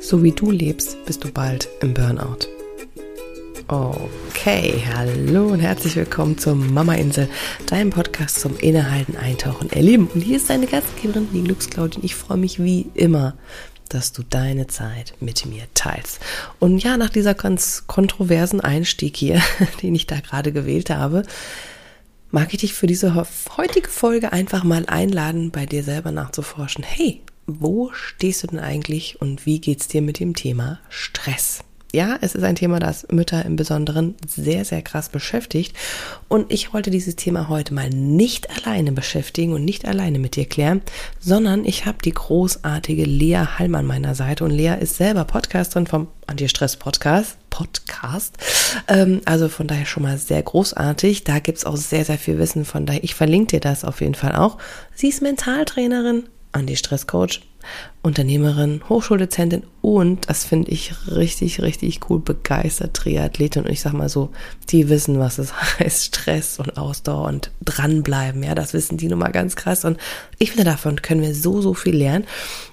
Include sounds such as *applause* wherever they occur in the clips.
So wie du lebst, bist du bald im Burnout. Okay, hallo und herzlich willkommen zur Mama Insel, deinem Podcast zum Innehalten, Eintauchen, Erleben. Und hier ist deine Gastgeberin, die Glücksclaudin. Ich freue mich wie immer, dass du deine Zeit mit mir teilst. Und ja, nach dieser ganz kontroversen Einstieg hier, *laughs* den ich da gerade gewählt habe, mag ich dich für diese heutige Folge einfach mal einladen, bei dir selber nachzuforschen. Hey, wo stehst du denn eigentlich und wie geht's dir mit dem Thema Stress? Ja, es ist ein Thema, das Mütter im Besonderen sehr, sehr krass beschäftigt. Und ich wollte dieses Thema heute mal nicht alleine beschäftigen und nicht alleine mit dir klären, sondern ich habe die großartige Lea Hallmann an meiner Seite. Und Lea ist selber Podcasterin vom Anti-Stress-Podcast. Podcast. Ähm, also von daher schon mal sehr großartig. Da gibt's auch sehr, sehr viel Wissen. Von daher, ich verlinke dir das auf jeden Fall auch. Sie ist Mentaltrainerin, Anti-Stress-Coach Unternehmerin, Hochschuldozentin und, das finde ich richtig, richtig cool, begeistert Triathletin. Und ich sag mal so, die wissen, was es *laughs* heißt, Stress und Ausdauer und dranbleiben. Ja, das wissen die nun mal ganz krass. Und ich finde, davon können wir so, so viel lernen.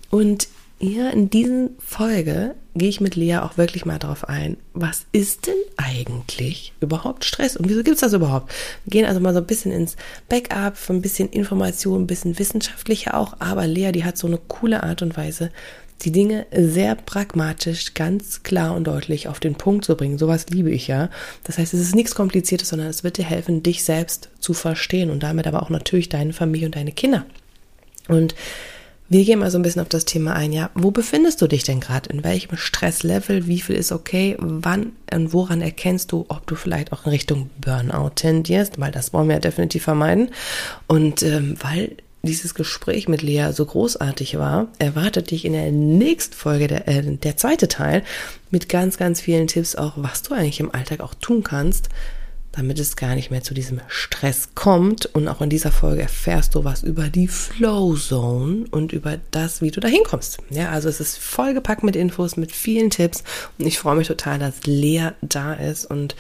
Und ja, in dieser Folge gehe ich mit Lea auch wirklich mal darauf ein, was ist denn eigentlich überhaupt Stress und wieso gibt es das überhaupt? Wir gehen also mal so ein bisschen ins Backup, ein bisschen Information, ein bisschen wissenschaftlicher auch, aber Lea, die hat so eine coole Art und Weise, die Dinge sehr pragmatisch, ganz klar und deutlich auf den Punkt zu bringen. Sowas liebe ich ja. Das heißt, es ist nichts Kompliziertes, sondern es wird dir helfen, dich selbst zu verstehen und damit aber auch natürlich deine Familie und deine Kinder. Und wir gehen mal so ein bisschen auf das Thema ein. Ja, wo befindest du dich denn gerade? In welchem Stresslevel? Wie viel ist okay? Wann und woran erkennst du, ob du vielleicht auch in Richtung Burnout tendierst? Weil das wollen wir ja definitiv vermeiden. Und ähm, weil dieses Gespräch mit Lea so großartig war, erwartet dich in der nächsten Folge, der, äh, der zweite Teil, mit ganz, ganz vielen Tipps auch, was du eigentlich im Alltag auch tun kannst, damit es gar nicht mehr zu diesem Stress kommt. Und auch in dieser Folge erfährst du was über die Flow Zone und über das, wie du da hinkommst. Ja, also es ist vollgepackt mit Infos, mit vielen Tipps. Und ich freue mich total, dass Lea da ist und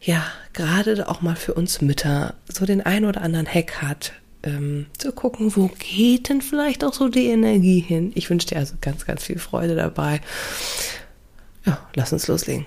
ja, gerade auch mal für uns Mütter so den ein oder anderen Hack hat, ähm, zu gucken, wo geht denn vielleicht auch so die Energie hin. Ich wünsche dir also ganz, ganz viel Freude dabei. Ja, lass uns loslegen.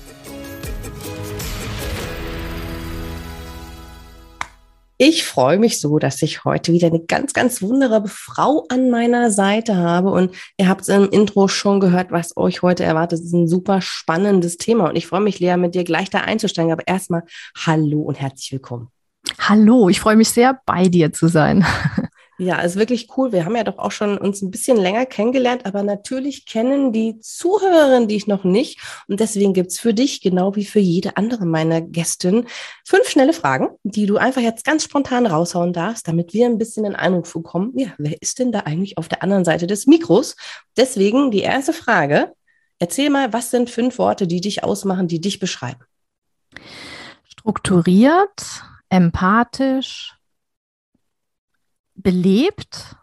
Ich freue mich so, dass ich heute wieder eine ganz, ganz wunderbare Frau an meiner Seite habe. Und ihr habt es im Intro schon gehört, was euch heute erwartet. Es ist ein super spannendes Thema. Und ich freue mich, Lea, mit dir gleich da einzusteigen. Aber erstmal Hallo und herzlich willkommen. Hallo, ich freue mich sehr, bei dir zu sein. Ja, ist wirklich cool. Wir haben ja doch auch schon uns ein bisschen länger kennengelernt, aber natürlich kennen die Zuhörerinnen dich noch nicht. Und deswegen gibt's für dich, genau wie für jede andere meiner Gästin, fünf schnelle Fragen, die du einfach jetzt ganz spontan raushauen darfst, damit wir ein bisschen in Eindruck bekommen, ja, wer ist denn da eigentlich auf der anderen Seite des Mikros? Deswegen die erste Frage. Erzähl mal, was sind fünf Worte, die dich ausmachen, die dich beschreiben? Strukturiert, empathisch, belebt,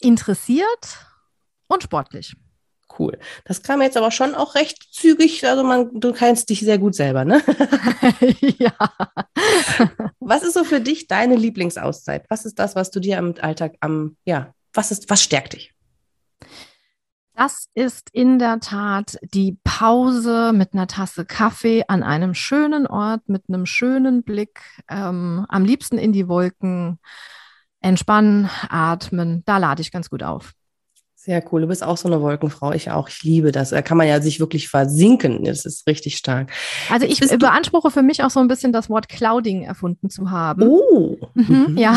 interessiert und sportlich. Cool. Das kam jetzt aber schon auch recht zügig. Also man, du kennst dich sehr gut selber, ne? *laughs* ja. Was ist so für dich deine Lieblingsauszeit? Was ist das, was du dir im Alltag am, ja, was ist, was stärkt dich? Das ist in der Tat die Pause mit einer Tasse Kaffee an einem schönen Ort mit einem schönen Blick, ähm, am liebsten in die Wolken, entspannen, atmen. Da lade ich ganz gut auf. Sehr cool. Du bist auch so eine Wolkenfrau. Ich auch. Ich liebe das. Da kann man ja sich wirklich versinken. Das ist richtig stark. Also ich beanspruche für mich auch so ein bisschen das Wort Clouding erfunden zu haben. Oh. Mhm, mhm. ja.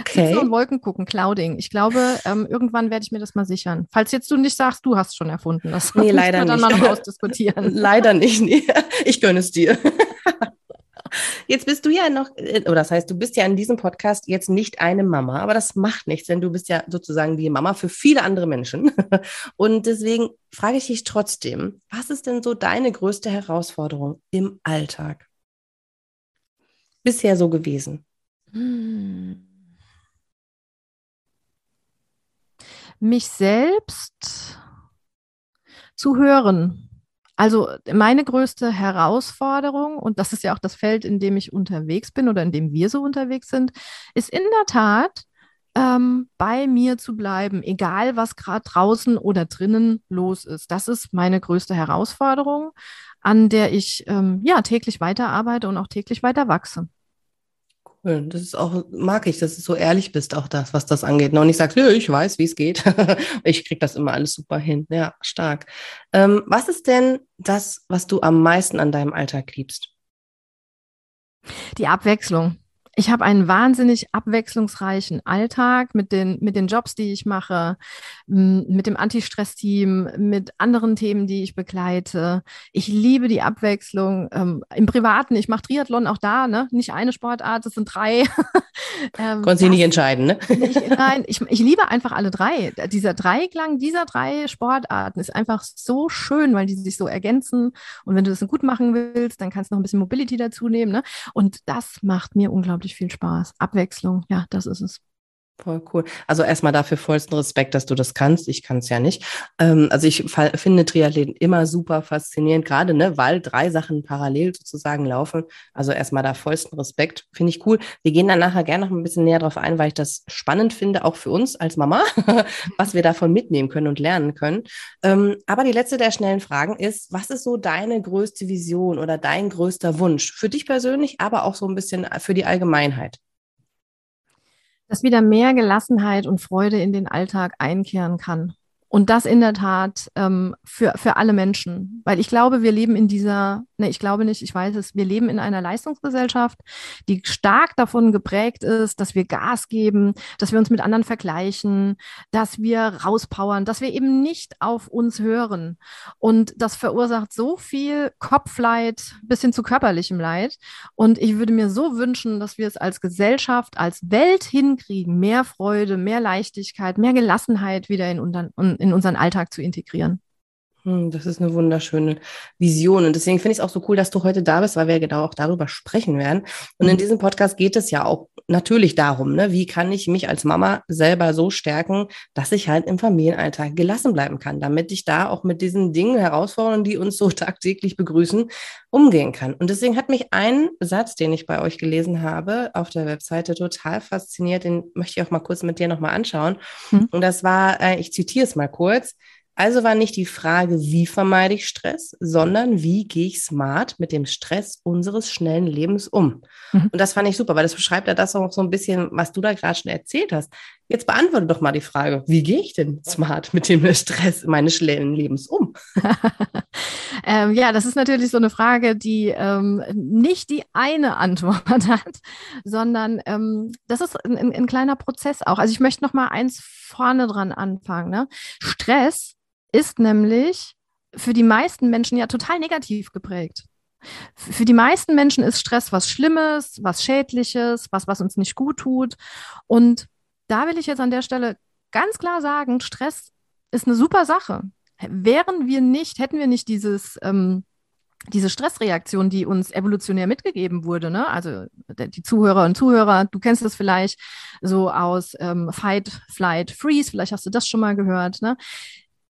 Okay. Sitzen und Wolken gucken, Clouding. Ich glaube, ähm, irgendwann werde ich mir das mal sichern. Falls jetzt du nicht sagst, du hast schon erfunden. Das nee, *laughs* leider wir dann nicht. mal noch *laughs* ausdiskutieren. leider nicht. Nee. Ich gönne es dir. Jetzt bist du ja noch, äh, oder das heißt, du bist ja in diesem Podcast jetzt nicht eine Mama, aber das macht nichts, denn du bist ja sozusagen die Mama für viele andere Menschen. *laughs* Und deswegen frage ich dich trotzdem, was ist denn so deine größte Herausforderung im Alltag? Bisher so gewesen? Hm. Mich selbst zu hören also meine größte Herausforderung, und das ist ja auch das Feld, in dem ich unterwegs bin oder in dem wir so unterwegs sind, ist in der Tat, ähm, bei mir zu bleiben, egal was gerade draußen oder drinnen los ist. Das ist meine größte Herausforderung, an der ich ähm, ja täglich weiterarbeite und auch täglich weiter wachse. Das ist auch, mag ich, dass du so ehrlich bist, auch das, was das angeht. Und nicht sagst, nö, ich weiß, wie es geht. *laughs* ich krieg das immer alles super hin. Ja, stark. Ähm, was ist denn das, was du am meisten an deinem Alltag liebst? Die Abwechslung ich habe einen wahnsinnig abwechslungsreichen Alltag mit den, mit den Jobs, die ich mache, mit dem Anti-Stress-Team, mit anderen Themen, die ich begleite. Ich liebe die Abwechslung. Ähm, Im Privaten, ich mache Triathlon auch da, ne? nicht eine Sportart, es sind drei. *laughs* ähm, Konntest du nicht entscheiden, ne? ich, *laughs* nein, ich, ich liebe einfach alle drei. Dieser Dreiklang dieser drei Sportarten ist einfach so schön, weil die sich so ergänzen. Und wenn du das gut machen willst, dann kannst du noch ein bisschen Mobility dazu nehmen. Ne? Und das macht mir unglaublich unglaublich viel Spaß. Abwechslung, ja, das ist es. Voll cool. Also erstmal dafür vollsten Respekt, dass du das kannst. Ich kann es ja nicht. Ähm, also ich finde Triathleten immer super faszinierend, gerade ne, weil drei Sachen parallel sozusagen laufen. Also erstmal da vollsten Respekt. Finde ich cool. Wir gehen dann nachher gerne noch ein bisschen näher drauf ein, weil ich das spannend finde, auch für uns als Mama, *laughs* was wir davon mitnehmen können und lernen können. Ähm, aber die letzte der schnellen Fragen ist, was ist so deine größte Vision oder dein größter Wunsch für dich persönlich, aber auch so ein bisschen für die Allgemeinheit? Dass wieder mehr Gelassenheit und Freude in den Alltag einkehren kann. Und das in der Tat ähm, für, für alle Menschen. Weil ich glaube, wir leben in dieser, ne, ich glaube nicht, ich weiß es, wir leben in einer Leistungsgesellschaft, die stark davon geprägt ist, dass wir Gas geben, dass wir uns mit anderen vergleichen, dass wir rauspowern, dass wir eben nicht auf uns hören. Und das verursacht so viel Kopfleid bis hin zu körperlichem Leid. Und ich würde mir so wünschen, dass wir es als Gesellschaft, als Welt hinkriegen, mehr Freude, mehr Leichtigkeit, mehr Gelassenheit wieder in, in in unseren Alltag zu integrieren. Hm, das ist eine wunderschöne Vision. Und deswegen finde ich es auch so cool, dass du heute da bist, weil wir genau auch darüber sprechen werden. Und in mhm. diesem Podcast geht es ja auch natürlich darum, ne, wie kann ich mich als Mama selber so stärken, dass ich halt im Familienalltag gelassen bleiben kann, damit ich da auch mit diesen Dingen, Herausforderungen, die uns so *laughs* tagtäglich begrüßen, umgehen kann. Und deswegen hat mich ein Satz, den ich bei euch gelesen habe, auf der Webseite total fasziniert. Den möchte ich auch mal kurz mit dir nochmal anschauen. Mhm. Und das war, äh, ich zitiere es mal kurz. Also war nicht die Frage, wie vermeide ich Stress, sondern wie gehe ich smart mit dem Stress unseres schnellen Lebens um. Mhm. Und das fand ich super, weil das beschreibt ja das auch so ein bisschen, was du da gerade schon erzählt hast. Jetzt beantworte doch mal die Frage, wie gehe ich denn smart mit dem *laughs* Stress meines schnellen Lebens um? *laughs* ähm, ja, das ist natürlich so eine Frage, die ähm, nicht die eine Antwort *laughs* hat, sondern ähm, das ist ein, ein, kleiner Prozess auch. Also ich möchte noch mal eins vorne dran anfangen. Ne? Stress ist nämlich für die meisten Menschen ja total negativ geprägt. Für die meisten Menschen ist Stress was Schlimmes, was Schädliches, was, was uns nicht gut tut. Und da will ich jetzt an der Stelle ganz klar sagen, Stress ist eine super Sache. Wären wir nicht, hätten wir nicht dieses, ähm, diese Stressreaktion, die uns evolutionär mitgegeben wurde, ne? also die Zuhörer und Zuhörer, du kennst das vielleicht so aus ähm, Fight, Flight, Freeze, vielleicht hast du das schon mal gehört. Ne?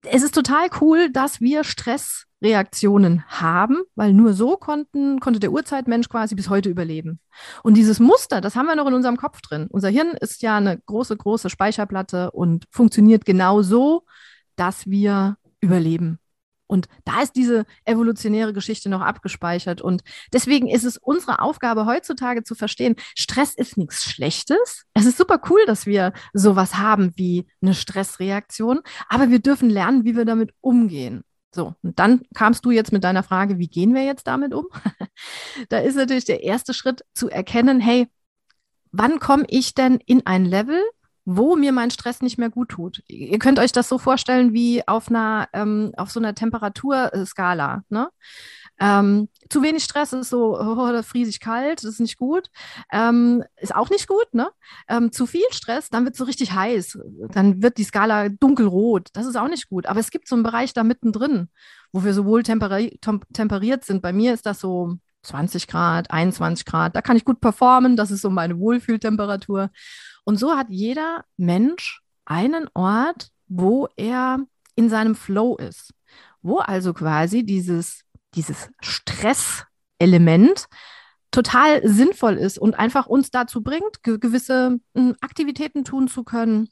Es ist total cool, dass wir Stressreaktionen haben, weil nur so konnten, konnte der Urzeitmensch quasi bis heute überleben. Und dieses Muster, das haben wir noch in unserem Kopf drin. Unser Hirn ist ja eine große, große Speicherplatte und funktioniert genau so, dass wir überleben. Und da ist diese evolutionäre Geschichte noch abgespeichert. Und deswegen ist es unsere Aufgabe heutzutage zu verstehen, Stress ist nichts Schlechtes. Es ist super cool, dass wir sowas haben wie eine Stressreaktion, aber wir dürfen lernen, wie wir damit umgehen. So, und dann kamst du jetzt mit deiner Frage, wie gehen wir jetzt damit um? *laughs* da ist natürlich der erste Schritt zu erkennen, hey, wann komme ich denn in ein Level, wo mir mein Stress nicht mehr gut tut. Ihr könnt euch das so vorstellen wie auf einer, ähm, auf so einer Temperaturskala. Ne? Ähm, zu wenig Stress ist so, oh, da friese ich kalt, das ist nicht gut. Ähm, ist auch nicht gut, ne? Ähm, zu viel Stress, dann wird es so richtig heiß. Dann wird die Skala dunkelrot. Das ist auch nicht gut. Aber es gibt so einen Bereich da mittendrin, wo wir sowohl temperi temperiert sind. Bei mir ist das so 20 Grad, 21 Grad. Da kann ich gut performen. Das ist so meine Wohlfühltemperatur. Und so hat jeder Mensch einen Ort, wo er in seinem Flow ist. Wo also quasi dieses dieses Stresselement total sinnvoll ist und einfach uns dazu bringt, ge gewisse hm, Aktivitäten tun zu können,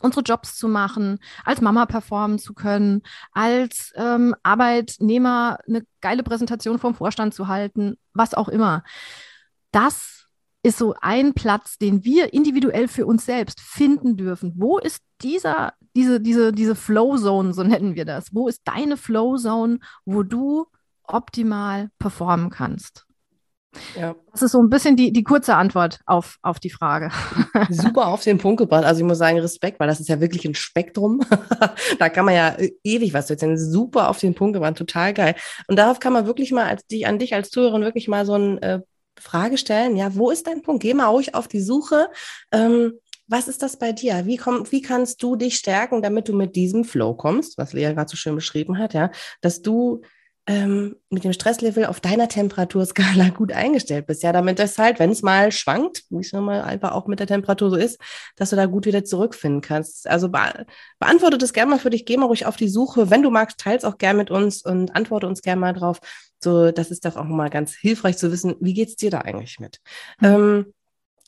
unsere Jobs zu machen, als Mama performen zu können, als ähm, Arbeitnehmer eine geile Präsentation vom Vorstand zu halten, was auch immer. Das ist so ein Platz, den wir individuell für uns selbst finden dürfen. Wo ist dieser, diese, diese, diese Flow Zone, so nennen wir das? Wo ist deine Flow Zone, wo du optimal performen kannst? Ja. Das ist so ein bisschen die, die kurze Antwort auf, auf die Frage. *laughs* Super auf den Punkt gebracht. Also ich muss sagen, Respekt, weil das ist ja wirklich ein Spektrum. *laughs* da kann man ja ewig was erzählen. Super auf den Punkt gebracht, total geil. Und darauf kann man wirklich mal als die, an dich als Zuhörerin wirklich mal so eine äh, Frage stellen. Ja, wo ist dein Punkt? Geh mal ruhig auf die Suche. Ähm, was ist das bei dir? Wie, komm, wie kannst du dich stärken, damit du mit diesem Flow kommst, was Lea gerade so schön beschrieben hat, ja, dass du ähm, mit dem Stresslevel auf deiner Temperaturskala gut eingestellt bist. Ja, damit das halt, wenn es mal schwankt, wie es mal einfach auch mit der Temperatur so ist, dass du da gut wieder zurückfinden kannst. Also be beantworte das gerne mal für dich, geh mal ruhig auf die Suche. Wenn du magst, teils auch gerne mit uns und antworte uns gerne mal drauf. So, das ist doch auch mal ganz hilfreich zu wissen, wie geht's dir da eigentlich mit? Mhm. Ähm,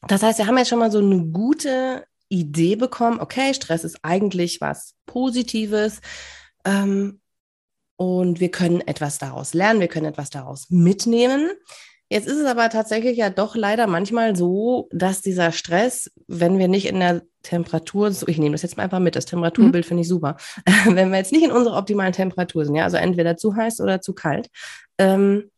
das heißt, wir haben jetzt schon mal so eine gute Idee bekommen. Okay, Stress ist eigentlich was Positives. Ähm, und wir können etwas daraus lernen, wir können etwas daraus mitnehmen. Jetzt ist es aber tatsächlich ja doch leider manchmal so, dass dieser Stress, wenn wir nicht in der Temperatur, so ich nehme das jetzt mal einfach mit, das Temperaturbild mhm. finde ich super, *laughs* wenn wir jetzt nicht in unserer optimalen Temperatur sind, ja, also entweder zu heiß oder zu kalt, ähm,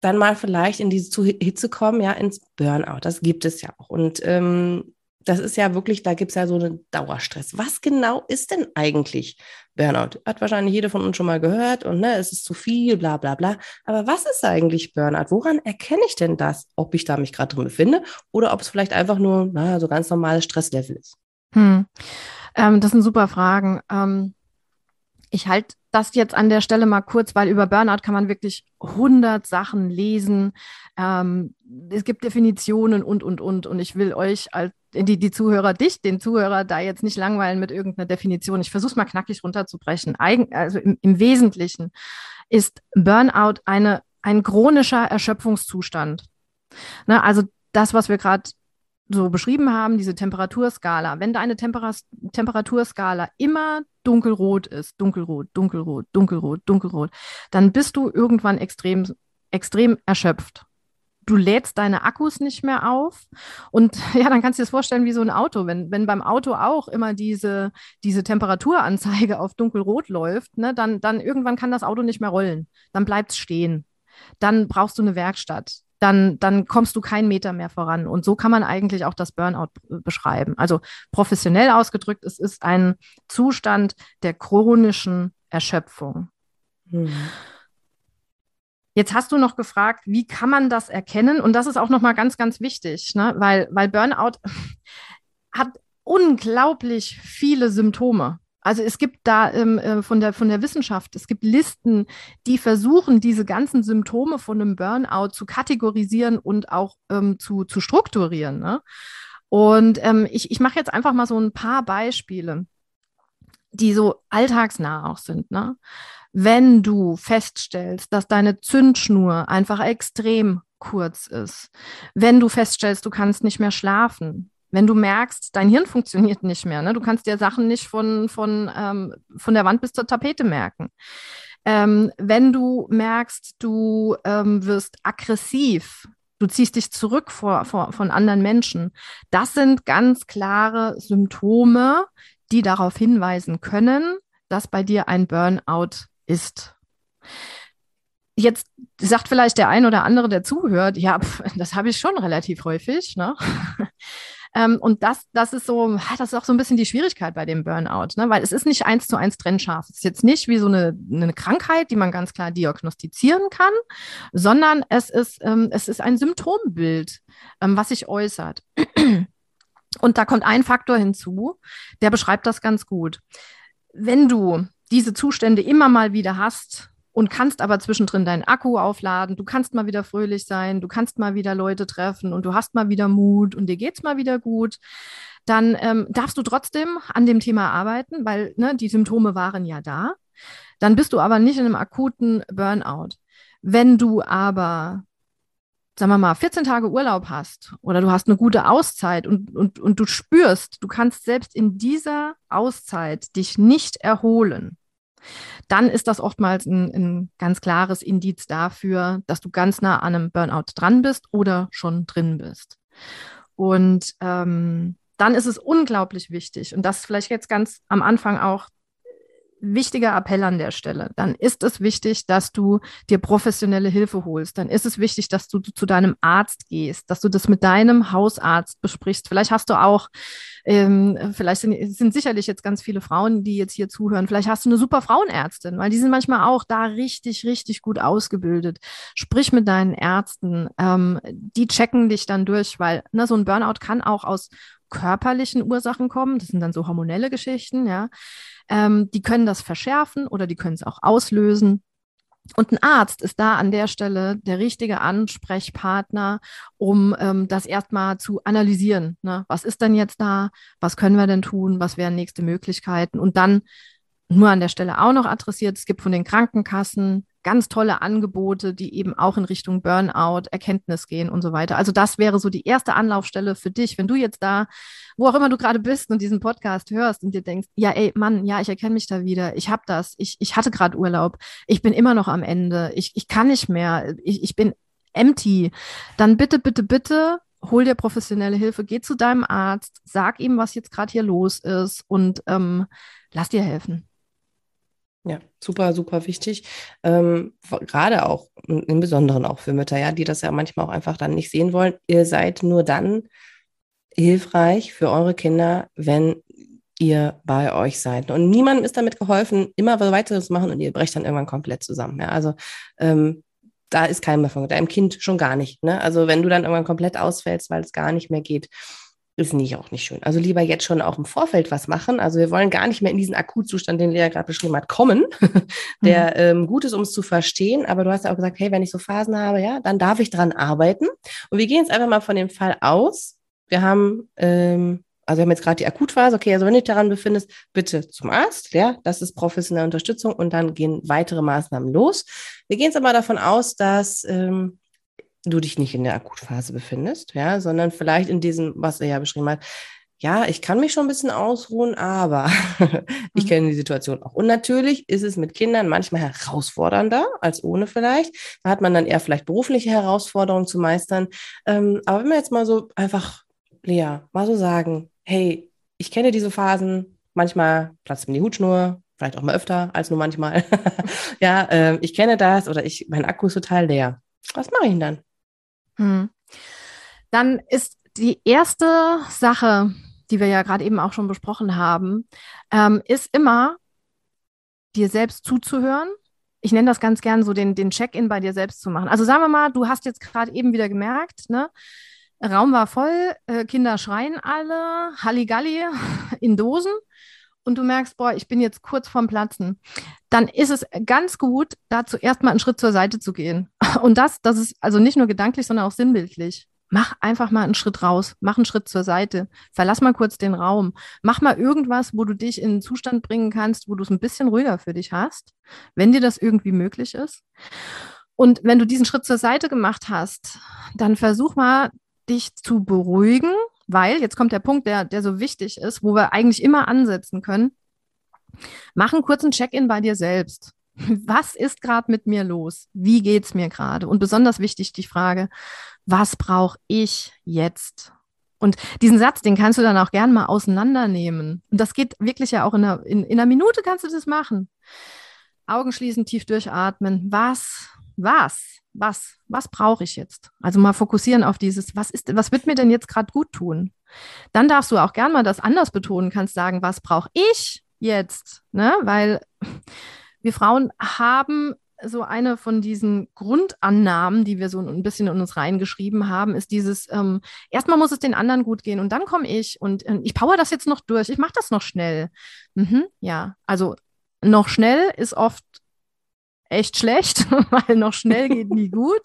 dann mal vielleicht in diese Hitze kommen, ja, ins Burnout. Das gibt es ja auch. Und ähm, das ist ja wirklich, da gibt es ja so einen Dauerstress. Was genau ist denn eigentlich Burnout? Hat wahrscheinlich jeder von uns schon mal gehört und ne, es ist zu viel, bla bla bla. Aber was ist eigentlich Burnout? Woran erkenne ich denn das, ob ich da mich gerade drin befinde oder ob es vielleicht einfach nur na, so ganz normales Stresslevel ist? Hm. Ähm, das sind super Fragen. Ähm, ich halte das jetzt an der Stelle mal kurz, weil über Burnout kann man wirklich 100 Sachen lesen. Ähm, es gibt Definitionen und, und, und. Und ich will euch als die, die Zuhörer, dich, den Zuhörer, da jetzt nicht langweilen mit irgendeiner Definition. Ich versuche es mal knackig runterzubrechen. Eigen, also im, im Wesentlichen ist Burnout eine, ein chronischer Erschöpfungszustand. Ne, also das, was wir gerade so beschrieben haben, diese Temperaturskala, wenn deine Temper Temperaturskala immer dunkelrot ist, dunkelrot, dunkelrot, dunkelrot, dunkelrot, dann bist du irgendwann extrem, extrem erschöpft. Du lädst deine Akkus nicht mehr auf. Und *laughs* ja, dann kannst du dir das vorstellen wie so ein Auto. Wenn, wenn beim Auto auch immer diese, diese Temperaturanzeige auf dunkelrot läuft, ne, dann, dann irgendwann kann das Auto nicht mehr rollen. Dann bleibt es stehen. Dann brauchst du eine Werkstatt dann, dann kommst du keinen Meter mehr voran. Und so kann man eigentlich auch das Burnout beschreiben. Also professionell ausgedrückt, es ist ein Zustand der chronischen Erschöpfung. Mhm. Jetzt hast du noch gefragt, wie kann man das erkennen? Und das ist auch nochmal ganz, ganz wichtig, ne? weil, weil Burnout *laughs* hat unglaublich viele Symptome. Also es gibt da ähm, äh, von, der, von der Wissenschaft, es gibt Listen, die versuchen, diese ganzen Symptome von einem Burnout zu kategorisieren und auch ähm, zu, zu strukturieren. Ne? Und ähm, ich, ich mache jetzt einfach mal so ein paar Beispiele, die so alltagsnah auch sind. Ne? Wenn du feststellst, dass deine Zündschnur einfach extrem kurz ist, wenn du feststellst, du kannst nicht mehr schlafen, wenn du merkst, dein Hirn funktioniert nicht mehr, ne? du kannst dir Sachen nicht von, von, ähm, von der Wand bis zur Tapete merken. Ähm, wenn du merkst, du ähm, wirst aggressiv, du ziehst dich zurück vor, vor, von anderen Menschen, das sind ganz klare Symptome, die darauf hinweisen können, dass bei dir ein Burnout ist. Jetzt sagt vielleicht der ein oder andere, der zuhört, ja, pf, das habe ich schon relativ häufig. Ne? *laughs* Ähm, und das, das ist so, das ist auch so ein bisschen die Schwierigkeit bei dem Burnout, ne? weil es ist nicht eins zu eins trennscharf. Es ist jetzt nicht wie so eine, eine Krankheit, die man ganz klar diagnostizieren kann, sondern es ist, ähm, es ist ein Symptombild, ähm, was sich äußert. Und da kommt ein Faktor hinzu, der beschreibt das ganz gut. Wenn du diese Zustände immer mal wieder hast, und kannst aber zwischendrin deinen Akku aufladen. Du kannst mal wieder fröhlich sein, du kannst mal wieder Leute treffen und du hast mal wieder Mut und dir geht's mal wieder gut. Dann ähm, darfst du trotzdem an dem Thema arbeiten, weil ne, die Symptome waren ja da. Dann bist du aber nicht in einem akuten Burnout. Wenn du aber sagen wir mal, 14 Tage Urlaub hast oder du hast eine gute Auszeit und, und, und du spürst, du kannst selbst in dieser Auszeit dich nicht erholen, dann ist das oftmals ein, ein ganz klares Indiz dafür, dass du ganz nah an einem Burnout dran bist oder schon drin bist. Und ähm, dann ist es unglaublich wichtig, und das vielleicht jetzt ganz am Anfang auch wichtiger Appell an der Stelle. Dann ist es wichtig, dass du dir professionelle Hilfe holst. Dann ist es wichtig, dass du zu deinem Arzt gehst, dass du das mit deinem Hausarzt besprichst. Vielleicht hast du auch, ähm, vielleicht sind, sind sicherlich jetzt ganz viele Frauen, die jetzt hier zuhören. Vielleicht hast du eine super Frauenärztin, weil die sind manchmal auch da richtig, richtig gut ausgebildet. Sprich mit deinen Ärzten. Ähm, die checken dich dann durch, weil ne, so ein Burnout kann auch aus körperlichen Ursachen kommen. Das sind dann so hormonelle Geschichten, ja. Ähm, die können das verschärfen oder die können es auch auslösen. Und ein Arzt ist da an der Stelle der richtige Ansprechpartner, um ähm, das erstmal zu analysieren. Ne? Was ist denn jetzt da? Was können wir denn tun? Was wären nächste Möglichkeiten? Und dann nur an der Stelle auch noch adressiert, es gibt von den Krankenkassen ganz tolle Angebote, die eben auch in Richtung Burnout, Erkenntnis gehen und so weiter. Also das wäre so die erste Anlaufstelle für dich, wenn du jetzt da, wo auch immer du gerade bist und diesen Podcast hörst und dir denkst, ja, ey, Mann, ja, ich erkenne mich da wieder, ich habe das, ich, ich hatte gerade Urlaub, ich bin immer noch am Ende, ich, ich kann nicht mehr, ich, ich bin empty, dann bitte, bitte, bitte hol dir professionelle Hilfe, geh zu deinem Arzt, sag ihm, was jetzt gerade hier los ist und ähm, lass dir helfen. Ja, super, super wichtig. Ähm, gerade auch, im Besonderen auch für Mütter, ja, die das ja manchmal auch einfach dann nicht sehen wollen. Ihr seid nur dann hilfreich für eure Kinder, wenn ihr bei euch seid. Und niemandem ist damit geholfen, immer weiter zu machen und ihr brecht dann irgendwann komplett zusammen. Ja, also ähm, da ist kein mehr von, deinem Kind schon gar nicht. Ne? Also wenn du dann irgendwann komplett ausfällst, weil es gar nicht mehr geht, ist nicht auch nicht schön. Also lieber jetzt schon auch im Vorfeld was machen. Also wir wollen gar nicht mehr in diesen Akutzustand, den Lea gerade beschrieben hat, kommen, *laughs* der mhm. ähm, gut ist, um es zu verstehen. Aber du hast ja auch gesagt, hey, wenn ich so Phasen habe, ja, dann darf ich dran arbeiten. Und wir gehen jetzt einfach mal von dem Fall aus. Wir haben, ähm, also wir haben jetzt gerade die Akutphase. Okay, also wenn du dich daran befindest, bitte zum Arzt. Ja, das ist professionelle Unterstützung und dann gehen weitere Maßnahmen los. Wir gehen jetzt aber davon aus, dass ähm, du dich nicht in der Akutphase befindest, ja, sondern vielleicht in diesem, was er ja beschrieben hat, ja, ich kann mich schon ein bisschen ausruhen, aber *laughs* ich mhm. kenne die Situation auch. Und natürlich ist es mit Kindern manchmal herausfordernder als ohne vielleicht. Da hat man dann eher vielleicht berufliche Herausforderungen zu meistern. Ähm, aber wenn wir jetzt mal so einfach, Lea, mal so sagen, hey, ich kenne diese Phasen, manchmal platzt mir die Hutschnur, vielleicht auch mal öfter als nur manchmal. *laughs* ja, äh, ich kenne das oder ich, mein Akku ist total leer. Was mache ich denn dann? Hm. Dann ist die erste Sache, die wir ja gerade eben auch schon besprochen haben, ähm, ist immer, dir selbst zuzuhören. Ich nenne das ganz gern so den, den Check-in bei dir selbst zu machen. Also sagen wir mal, du hast jetzt gerade eben wieder gemerkt, ne? Raum war voll, äh, Kinder schreien alle, Halligalli *laughs* in Dosen und du merkst, boah, ich bin jetzt kurz vorm Platzen, dann ist es ganz gut, da zuerst mal einen Schritt zur Seite zu gehen. *laughs* Und das, das ist also nicht nur gedanklich, sondern auch sinnbildlich. Mach einfach mal einen Schritt raus, mach einen Schritt zur Seite, verlass mal kurz den Raum, mach mal irgendwas, wo du dich in einen Zustand bringen kannst, wo du es ein bisschen ruhiger für dich hast, wenn dir das irgendwie möglich ist. Und wenn du diesen Schritt zur Seite gemacht hast, dann versuch mal, dich zu beruhigen weil, jetzt kommt der Punkt, der, der so wichtig ist, wo wir eigentlich immer ansetzen können. Mach einen kurzen Check-in bei dir selbst. *laughs* Was ist gerade mit mir los? Wie geht es mir gerade? Und besonders wichtig die Frage, was brauche ich jetzt? Und diesen Satz, den kannst du dann auch gern mal auseinandernehmen. Und das geht wirklich ja auch in einer, in, in einer Minute kannst du das machen. Augen schließen, tief durchatmen. Was was, was, was brauche ich jetzt? Also mal fokussieren auf dieses, was ist, was wird mir denn jetzt gerade gut tun? Dann darfst du auch gern mal das anders betonen, kannst sagen, was brauche ich jetzt? Ne? Weil wir Frauen haben so eine von diesen Grundannahmen, die wir so ein bisschen in uns reingeschrieben haben, ist dieses, ähm, erstmal muss es den anderen gut gehen und dann komme ich und äh, ich power das jetzt noch durch, ich mache das noch schnell. Mhm, ja, also noch schnell ist oft echt schlecht, *laughs* weil noch schnell geht nie gut.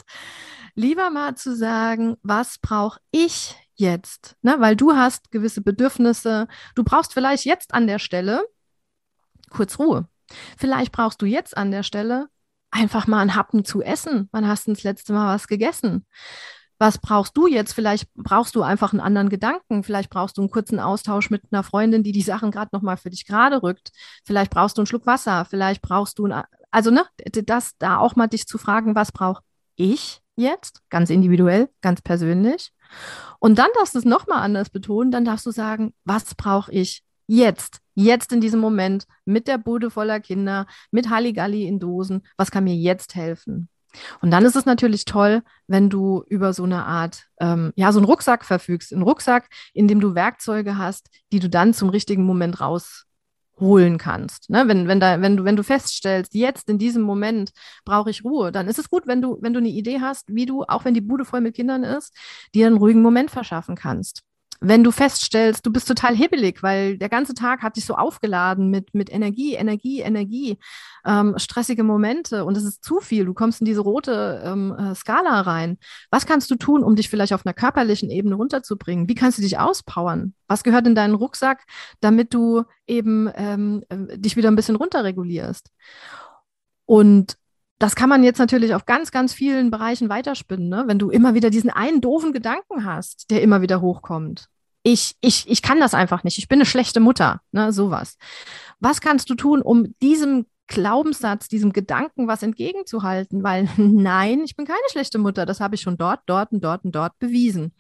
Lieber mal zu sagen, was brauche ich jetzt? Ne? Weil du hast gewisse Bedürfnisse. Du brauchst vielleicht jetzt an der Stelle kurz Ruhe. Vielleicht brauchst du jetzt an der Stelle einfach mal einen Happen zu essen. Wann hast du das letzte Mal was gegessen? Was brauchst du jetzt? Vielleicht brauchst du einfach einen anderen Gedanken. Vielleicht brauchst du einen kurzen Austausch mit einer Freundin, die die Sachen gerade nochmal für dich gerade rückt. Vielleicht brauchst du einen Schluck Wasser. Vielleicht brauchst du, ein, also ne, das da auch mal dich zu fragen, was brauche ich jetzt? Ganz individuell, ganz persönlich. Und dann darfst du es nochmal anders betonen. Dann darfst du sagen, was brauche ich jetzt? Jetzt in diesem Moment mit der Bude voller Kinder, mit Halligalli in Dosen. Was kann mir jetzt helfen? Und dann ist es natürlich toll, wenn du über so eine Art, ähm, ja, so einen Rucksack verfügst. Einen Rucksack, in dem du Werkzeuge hast, die du dann zum richtigen Moment rausholen kannst. Ne? Wenn, wenn, da, wenn, du, wenn du feststellst, jetzt in diesem Moment brauche ich Ruhe, dann ist es gut, wenn du, wenn du eine Idee hast, wie du, auch wenn die Bude voll mit Kindern ist, dir einen ruhigen Moment verschaffen kannst wenn du feststellst, du bist total hibbelig, weil der ganze Tag hat dich so aufgeladen mit, mit Energie, Energie, Energie, ähm, stressige Momente und es ist zu viel, du kommst in diese rote ähm, äh, Skala rein. Was kannst du tun, um dich vielleicht auf einer körperlichen Ebene runterzubringen? Wie kannst du dich auspowern? Was gehört in deinen Rucksack, damit du eben ähm, äh, dich wieder ein bisschen runterregulierst? Und das kann man jetzt natürlich auf ganz, ganz vielen Bereichen weiterspinnen, ne? wenn du immer wieder diesen einen doofen Gedanken hast, der immer wieder hochkommt. Ich, ich, ich kann das einfach nicht. Ich bin eine schlechte Mutter, ne? sowas. Was kannst du tun, um diesem Glaubenssatz, diesem Gedanken was entgegenzuhalten? Weil *laughs* nein, ich bin keine schlechte Mutter. Das habe ich schon dort, dort und dort und dort bewiesen.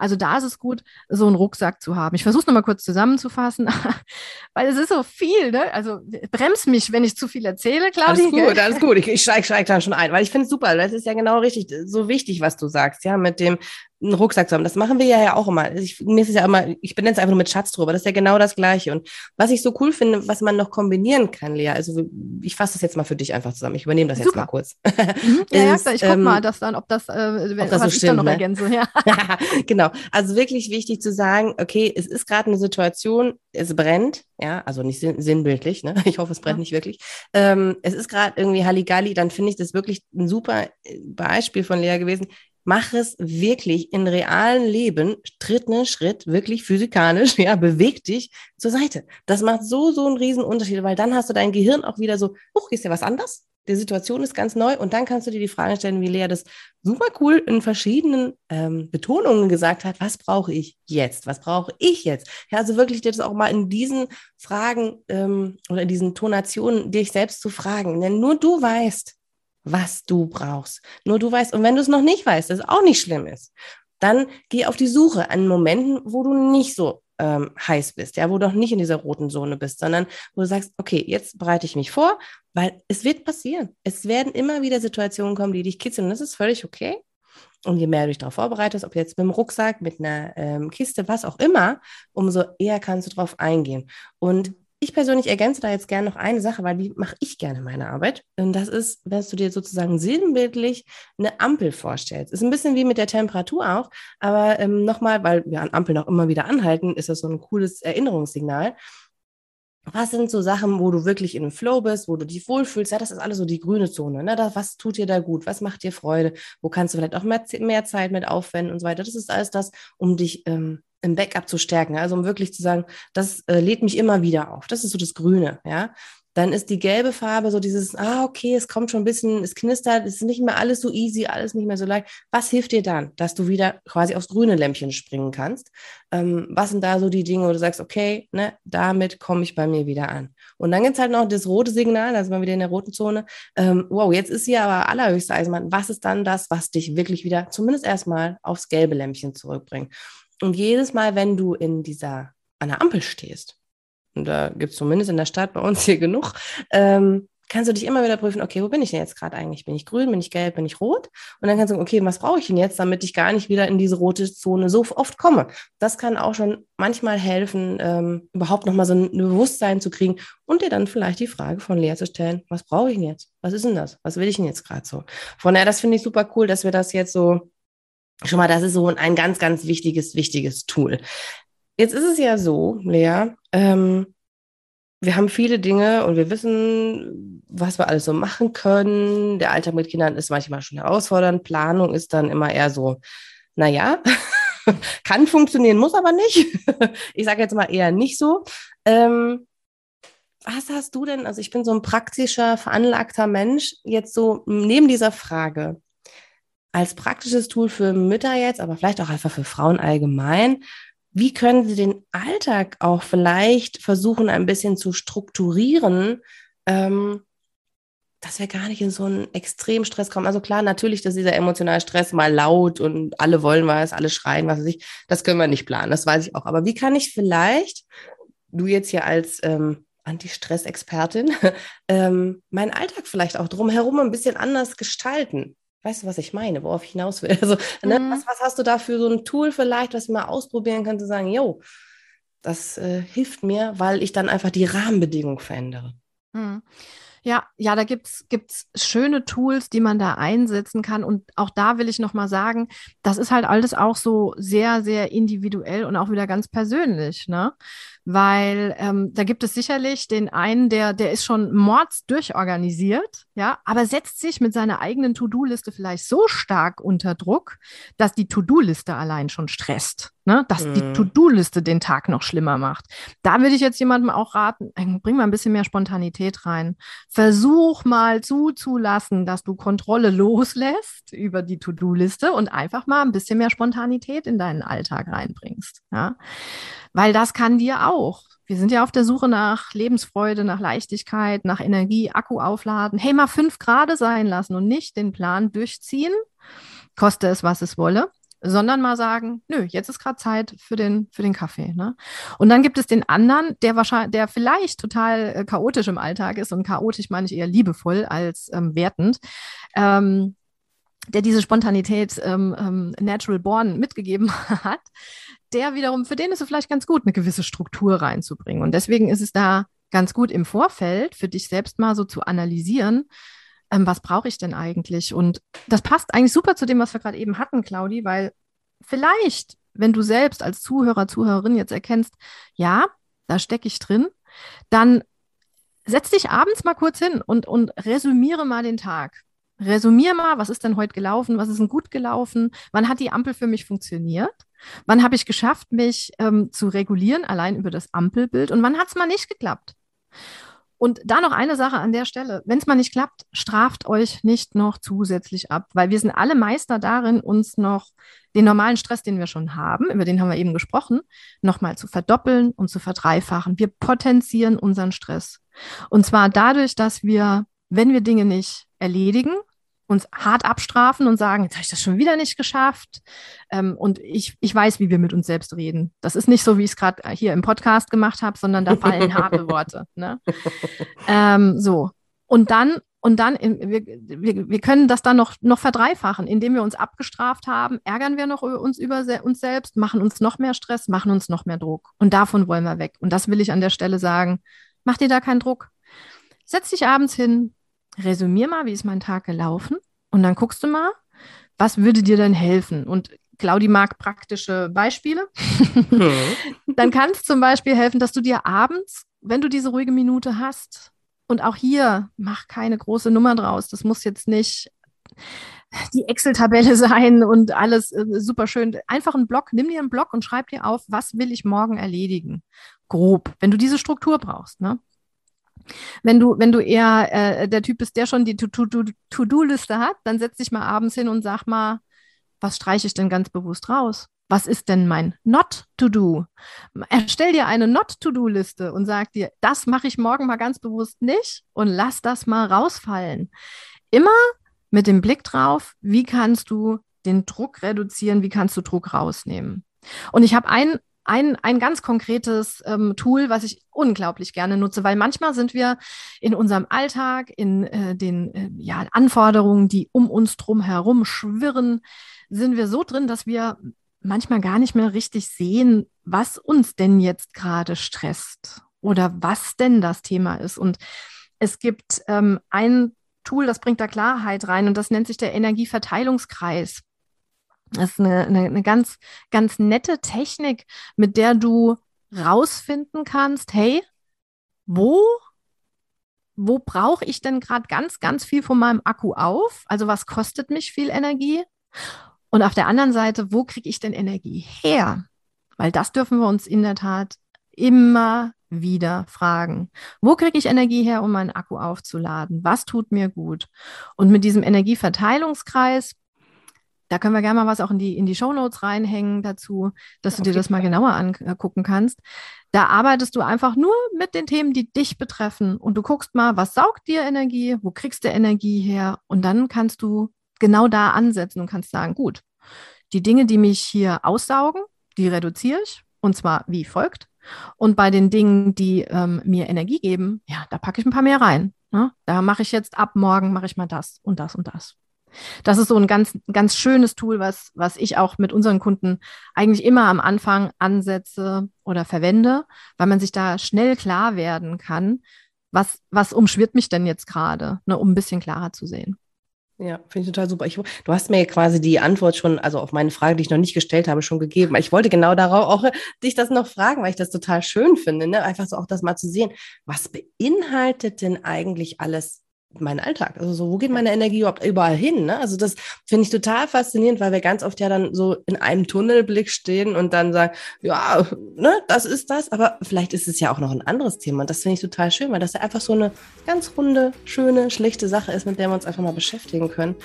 Also da ist es gut, so einen Rucksack zu haben. Ich versuche es nochmal kurz zusammenzufassen, *laughs* weil es ist so viel. Ne? Also brems mich, wenn ich zu viel erzähle, Claudia. Alles gut, alles gut. Ich, ich steige steig da schon ein, weil ich finde es super. Das ist ja genau richtig, so wichtig, was du sagst, ja, mit dem einen Rucksack zu haben. Das machen wir ja auch immer. Ich, mir ist es ja immer, ich benenne es einfach nur mit Schatz drüber. Das ist ja genau das Gleiche. Und was ich so cool finde, was man noch kombinieren kann, Lea, also ich fasse das jetzt mal für dich einfach zusammen. Ich übernehme das jetzt Super. mal kurz. Mhm. Ja, *laughs* ist, ja, ich gucke ähm, mal, dass dann, ob das, äh, wenn, ob das so stimmt, noch ne? ergänze. Ja. *laughs* genau. Also wirklich wichtig zu sagen, okay, es ist gerade eine Situation, es brennt, ja, also nicht sinnbildlich, ne? *laughs* Ich hoffe, es brennt ja. nicht wirklich. Ähm, es ist gerade irgendwie Halligalli, dann finde ich das wirklich ein super äh, Beispiel von Lea gewesen mach es wirklich in realen Leben, Schritt ne Schritt, wirklich physikalisch, *laughs* ja, beweg dich zur Seite. Das macht so, so einen riesen Unterschied, weil dann hast du dein Gehirn auch wieder so, huch, ist ja was anders? Die Situation ist ganz neu und dann kannst du dir die Frage stellen, wie Lea das super cool in verschiedenen ähm, Betonungen gesagt hat, was brauche ich jetzt? Was brauche ich jetzt? Ja, also wirklich dir das auch mal in diesen Fragen ähm, oder in diesen Tonationen dich selbst zu fragen. Denn nur du weißt, was du brauchst. Nur du weißt, und wenn du es noch nicht weißt, das auch nicht schlimm ist, dann geh auf die Suche an Momenten, wo du nicht so ähm, heiß bist, ja, wo du noch nicht in dieser roten Zone bist, sondern wo du sagst, okay, jetzt bereite ich mich vor, weil es wird passieren. Es werden immer wieder Situationen kommen, die dich kitzeln und das ist völlig okay. Und je mehr du dich darauf vorbereitest, ob jetzt mit dem Rucksack, mit einer ähm, Kiste, was auch immer, umso eher kannst du darauf eingehen. Und ich persönlich ergänze da jetzt gerne noch eine Sache, weil die mache ich gerne meine Arbeit. Und das ist, wenn du dir sozusagen sinnbildlich eine Ampel vorstellst. Ist ein bisschen wie mit der Temperatur auch, aber ähm, nochmal, weil wir an Ampeln auch immer wieder anhalten, ist das so ein cooles Erinnerungssignal. Was sind so Sachen, wo du wirklich in einem Flow bist, wo du dich wohlfühlst? Ja, das ist alles so die grüne Zone. Ne? Da, was tut dir da gut? Was macht dir Freude? Wo kannst du vielleicht auch mehr, mehr Zeit mit aufwenden und so weiter? Das ist alles das, um dich ähm, im Backup zu stärken. Also um wirklich zu sagen, das äh, lädt mich immer wieder auf. Das ist so das Grüne, ja. Dann ist die gelbe Farbe so dieses, ah, okay, es kommt schon ein bisschen, es knistert, es ist nicht mehr alles so easy, alles nicht mehr so leicht. Was hilft dir dann, dass du wieder quasi aufs grüne Lämpchen springen kannst? Ähm, was sind da so die Dinge, wo du sagst, okay, ne, damit komme ich bei mir wieder an? Und dann gibt's halt noch das rote Signal, da sind wir wieder in der roten Zone. Ähm, wow, jetzt ist hier aber allerhöchste Eisenbahn. Was ist dann das, was dich wirklich wieder zumindest erstmal aufs gelbe Lämpchen zurückbringt? Und jedes Mal, wenn du in dieser, an der Ampel stehst, und da gibt es zumindest in der Stadt bei uns hier genug, ähm, kannst du dich immer wieder prüfen, okay, wo bin ich denn jetzt gerade eigentlich? Bin ich grün, bin ich gelb, bin ich rot? Und dann kannst du, okay, was brauche ich denn jetzt, damit ich gar nicht wieder in diese rote Zone so oft komme? Das kann auch schon manchmal helfen, ähm, überhaupt nochmal so ein Bewusstsein zu kriegen und dir dann vielleicht die Frage von Lea zu stellen, was brauche ich denn jetzt? Was ist denn das? Was will ich denn jetzt gerade so? Von daher, das finde ich super cool, dass wir das jetzt so Schon mal, das ist so ein ganz, ganz wichtiges, wichtiges Tool. Jetzt ist es ja so, Lea, ähm, wir haben viele Dinge und wir wissen, was wir alles so machen können. Der Alltag mit Kindern ist manchmal schon herausfordernd. Planung ist dann immer eher so, naja, *laughs* kann funktionieren, muss aber nicht. *laughs* ich sage jetzt mal eher nicht so. Ähm, was hast du denn? Also ich bin so ein praktischer, veranlagter Mensch. Jetzt so neben dieser Frage, als praktisches Tool für Mütter jetzt, aber vielleicht auch einfach für Frauen allgemein. Wie können Sie den Alltag auch vielleicht versuchen, ein bisschen zu strukturieren, ähm, dass wir gar nicht in so einen Extremstress kommen? Also klar, natürlich, dass dieser emotionale Stress mal laut und alle wollen was, alle schreien, was weiß ich, das können wir nicht planen, das weiß ich auch. Aber wie kann ich vielleicht, du jetzt hier als ähm, Anti-Stress-Expertin, *laughs* ähm, meinen Alltag vielleicht auch drumherum ein bisschen anders gestalten? Weißt du, was ich meine, worauf ich hinaus will? *laughs* Also, ne, mhm. was, was, hast du da für so ein Tool vielleicht, was ich mal ausprobieren könnte, sagen, yo, das äh, hilft mir, weil ich dann einfach die Rahmenbedingungen verändere. Mhm. Ja, ja, da gibt's gibt's schöne Tools, die man da einsetzen kann. Und auch da will ich nochmal sagen, das ist halt alles auch so sehr, sehr individuell und auch wieder ganz persönlich, ne? Weil ähm, da gibt es sicherlich den einen, der, der ist schon mords durchorganisiert, ja, aber setzt sich mit seiner eigenen To-Do-Liste vielleicht so stark unter Druck, dass die To-Do-Liste allein schon stresst ne? dass mhm. die To-Do-Liste den Tag noch schlimmer macht. Da würde ich jetzt jemandem auch raten, bring mal ein bisschen mehr Spontanität rein. Versuch mal zuzulassen, dass du Kontrolle *laughs* loslässt über die To-Do-Liste und einfach mal ein bisschen mehr Spontanität in deinen Alltag reinbringst. Ja? Weil das kann dir auch. Wir sind ja auf der Suche nach Lebensfreude, nach Leichtigkeit, nach Energie, Akku aufladen. Hey, mal fünf Grad sein lassen und nicht den Plan durchziehen, koste es, was es wolle sondern mal sagen, nö, jetzt ist gerade Zeit für den, für den Kaffee. Ne? Und dann gibt es den anderen, der wahrscheinlich, der vielleicht total äh, chaotisch im Alltag ist und chaotisch meine ich eher liebevoll als ähm, wertend. Ähm, der diese Spontanität ähm, ähm, natural born mitgegeben *laughs* hat, der wiederum, für den ist es vielleicht ganz gut, eine gewisse Struktur reinzubringen. Und deswegen ist es da ganz gut im Vorfeld für dich selbst mal so zu analysieren, ähm, was brauche ich denn eigentlich? Und das passt eigentlich super zu dem, was wir gerade eben hatten, Claudi, weil vielleicht, wenn du selbst als Zuhörer, Zuhörerin jetzt erkennst, ja, da stecke ich drin, dann setz dich abends mal kurz hin und, und resümiere mal den Tag. Resümiere mal, was ist denn heute gelaufen, was ist denn gut gelaufen, wann hat die Ampel für mich funktioniert, wann habe ich geschafft, mich ähm, zu regulieren, allein über das Ampelbild und wann hat es mal nicht geklappt. Und da noch eine Sache an der Stelle. Wenn es mal nicht klappt, straft euch nicht noch zusätzlich ab, weil wir sind alle Meister darin, uns noch den normalen Stress, den wir schon haben, über den haben wir eben gesprochen, nochmal zu verdoppeln und zu verdreifachen. Wir potenzieren unseren Stress. Und zwar dadurch, dass wir, wenn wir Dinge nicht erledigen, uns hart abstrafen und sagen, jetzt habe ich das schon wieder nicht geschafft. Ähm, und ich, ich weiß, wie wir mit uns selbst reden. Das ist nicht so, wie ich es gerade hier im Podcast gemacht habe, sondern da fallen *laughs* harte Worte. Ne? Ähm, so. Und dann, und dann, wir, wir, wir können das dann noch, noch verdreifachen, indem wir uns abgestraft haben, ärgern wir noch uns über uns selbst, machen uns noch mehr Stress, machen uns noch mehr Druck. Und davon wollen wir weg. Und das will ich an der Stelle sagen. Mach dir da keinen Druck. Setz dich abends hin, resümier mal, wie ist mein Tag gelaufen und dann guckst du mal, was würde dir denn helfen? Und Claudi mag praktische Beispiele. Mhm. dann kann es zum Beispiel helfen, dass du dir abends, wenn du diese ruhige Minute hast, und auch hier mach keine große Nummer draus. Das muss jetzt nicht die Excel-Tabelle *laughs* sein und alles äh, super schön. Einfach einen Block, nimm dir einen Block und schreib dir auf, was will ich morgen erledigen? Grob, wenn du diese Struktur brauchst. Ne? Wenn du, wenn du eher äh, der Typ bist, der schon die To-Do-Liste hat, dann setz dich mal abends hin und sag mal, was streiche ich denn ganz bewusst raus? Was ist denn mein Not-to-Do? Erstell dir eine Not-to-Do-Liste und sag dir, das mache ich morgen mal ganz bewusst nicht und lass das mal rausfallen. Immer mit dem Blick drauf, wie kannst du den Druck reduzieren, wie kannst du Druck rausnehmen. Und ich habe ein ein, ein ganz konkretes ähm, Tool, was ich unglaublich gerne nutze, weil manchmal sind wir in unserem Alltag, in äh, den äh, ja, Anforderungen, die um uns drum herum schwirren, sind wir so drin, dass wir manchmal gar nicht mehr richtig sehen, was uns denn jetzt gerade stresst oder was denn das Thema ist. Und es gibt ähm, ein Tool, das bringt da Klarheit rein und das nennt sich der Energieverteilungskreis. Das ist eine, eine, eine ganz, ganz nette Technik, mit der du rausfinden kannst, hey, wo, wo brauche ich denn gerade ganz, ganz viel von meinem Akku auf? Also was kostet mich viel Energie? Und auf der anderen Seite, wo kriege ich denn Energie her? Weil das dürfen wir uns in der Tat immer wieder fragen. Wo kriege ich Energie her, um meinen Akku aufzuladen? Was tut mir gut? Und mit diesem Energieverteilungskreis, da können wir gerne mal was auch in die, in die Shownotes reinhängen dazu, dass du dir das mal genauer angucken kannst. Da arbeitest du einfach nur mit den Themen, die dich betreffen und du guckst mal, was saugt dir Energie, wo kriegst du Energie her und dann kannst du genau da ansetzen und kannst sagen, gut, die Dinge, die mich hier aussaugen, die reduziere ich und zwar wie folgt. Und bei den Dingen, die ähm, mir Energie geben, ja, da packe ich ein paar mehr rein. Ne? Da mache ich jetzt ab morgen, mache ich mal das und das und das. Das ist so ein ganz, ganz schönes Tool, was, was ich auch mit unseren Kunden eigentlich immer am Anfang ansetze oder verwende, weil man sich da schnell klar werden kann, was, was umschwirrt mich denn jetzt gerade, ne, um ein bisschen klarer zu sehen. Ja, finde ich total super. Ich, du hast mir quasi die Antwort schon, also auf meine Frage, die ich noch nicht gestellt habe, schon gegeben. Ich wollte genau darauf auch *laughs* dich das noch fragen, weil ich das total schön finde, ne? Einfach so auch das mal zu sehen. Was beinhaltet denn eigentlich alles mein Alltag? Also so, wo geht meine Energie überhaupt überall hin? Ne? Also das finde ich total faszinierend, weil wir ganz oft ja dann so in einem Tunnelblick stehen und dann sagen, ja, ne, das ist das, aber vielleicht ist es ja auch noch ein anderes Thema. Und das finde ich total schön, weil das ja einfach so eine ganz runde, schöne, schlichte Sache ist, mit der wir uns einfach mal beschäftigen können.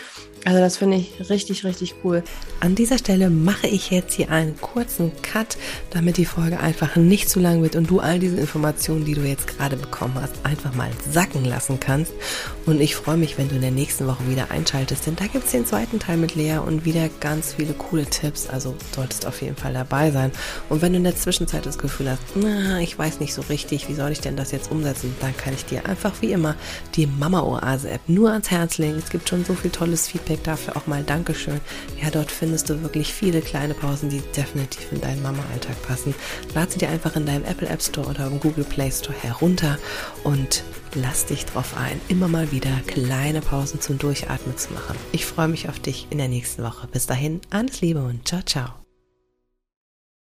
Also das finde ich richtig, richtig cool. An dieser Stelle mache ich jetzt hier einen kurzen Cut, damit die Folge einfach nicht zu lang wird und du all diese Informationen, die du jetzt gerade bekommen hast, einfach mal sacken lassen kannst. Und ich freue mich, wenn du in der nächsten Woche wieder einschaltest, denn da gibt es den zweiten Teil mit Lea und wieder ganz viele coole Tipps. Also solltest auf jeden Fall dabei sein. Und wenn du in der Zwischenzeit das Gefühl hast, na, ich weiß nicht so richtig, wie soll ich denn das jetzt umsetzen, dann kann ich dir einfach wie immer die Mama Oase App nur ans Herz legen. Es gibt schon so viel tolles Feedback dafür. Auch mal Dankeschön. Ja, dort findest du wirklich viele kleine Pausen, die definitiv in deinen Mama-Alltag passen. Lad sie dir einfach in deinem Apple App Store oder im Google Play Store herunter und lass dich drauf ein, immer mal wieder kleine Pausen zum Durchatmen zu machen. Ich freue mich auf dich in der nächsten Woche. Bis dahin, alles Liebe und ciao, ciao.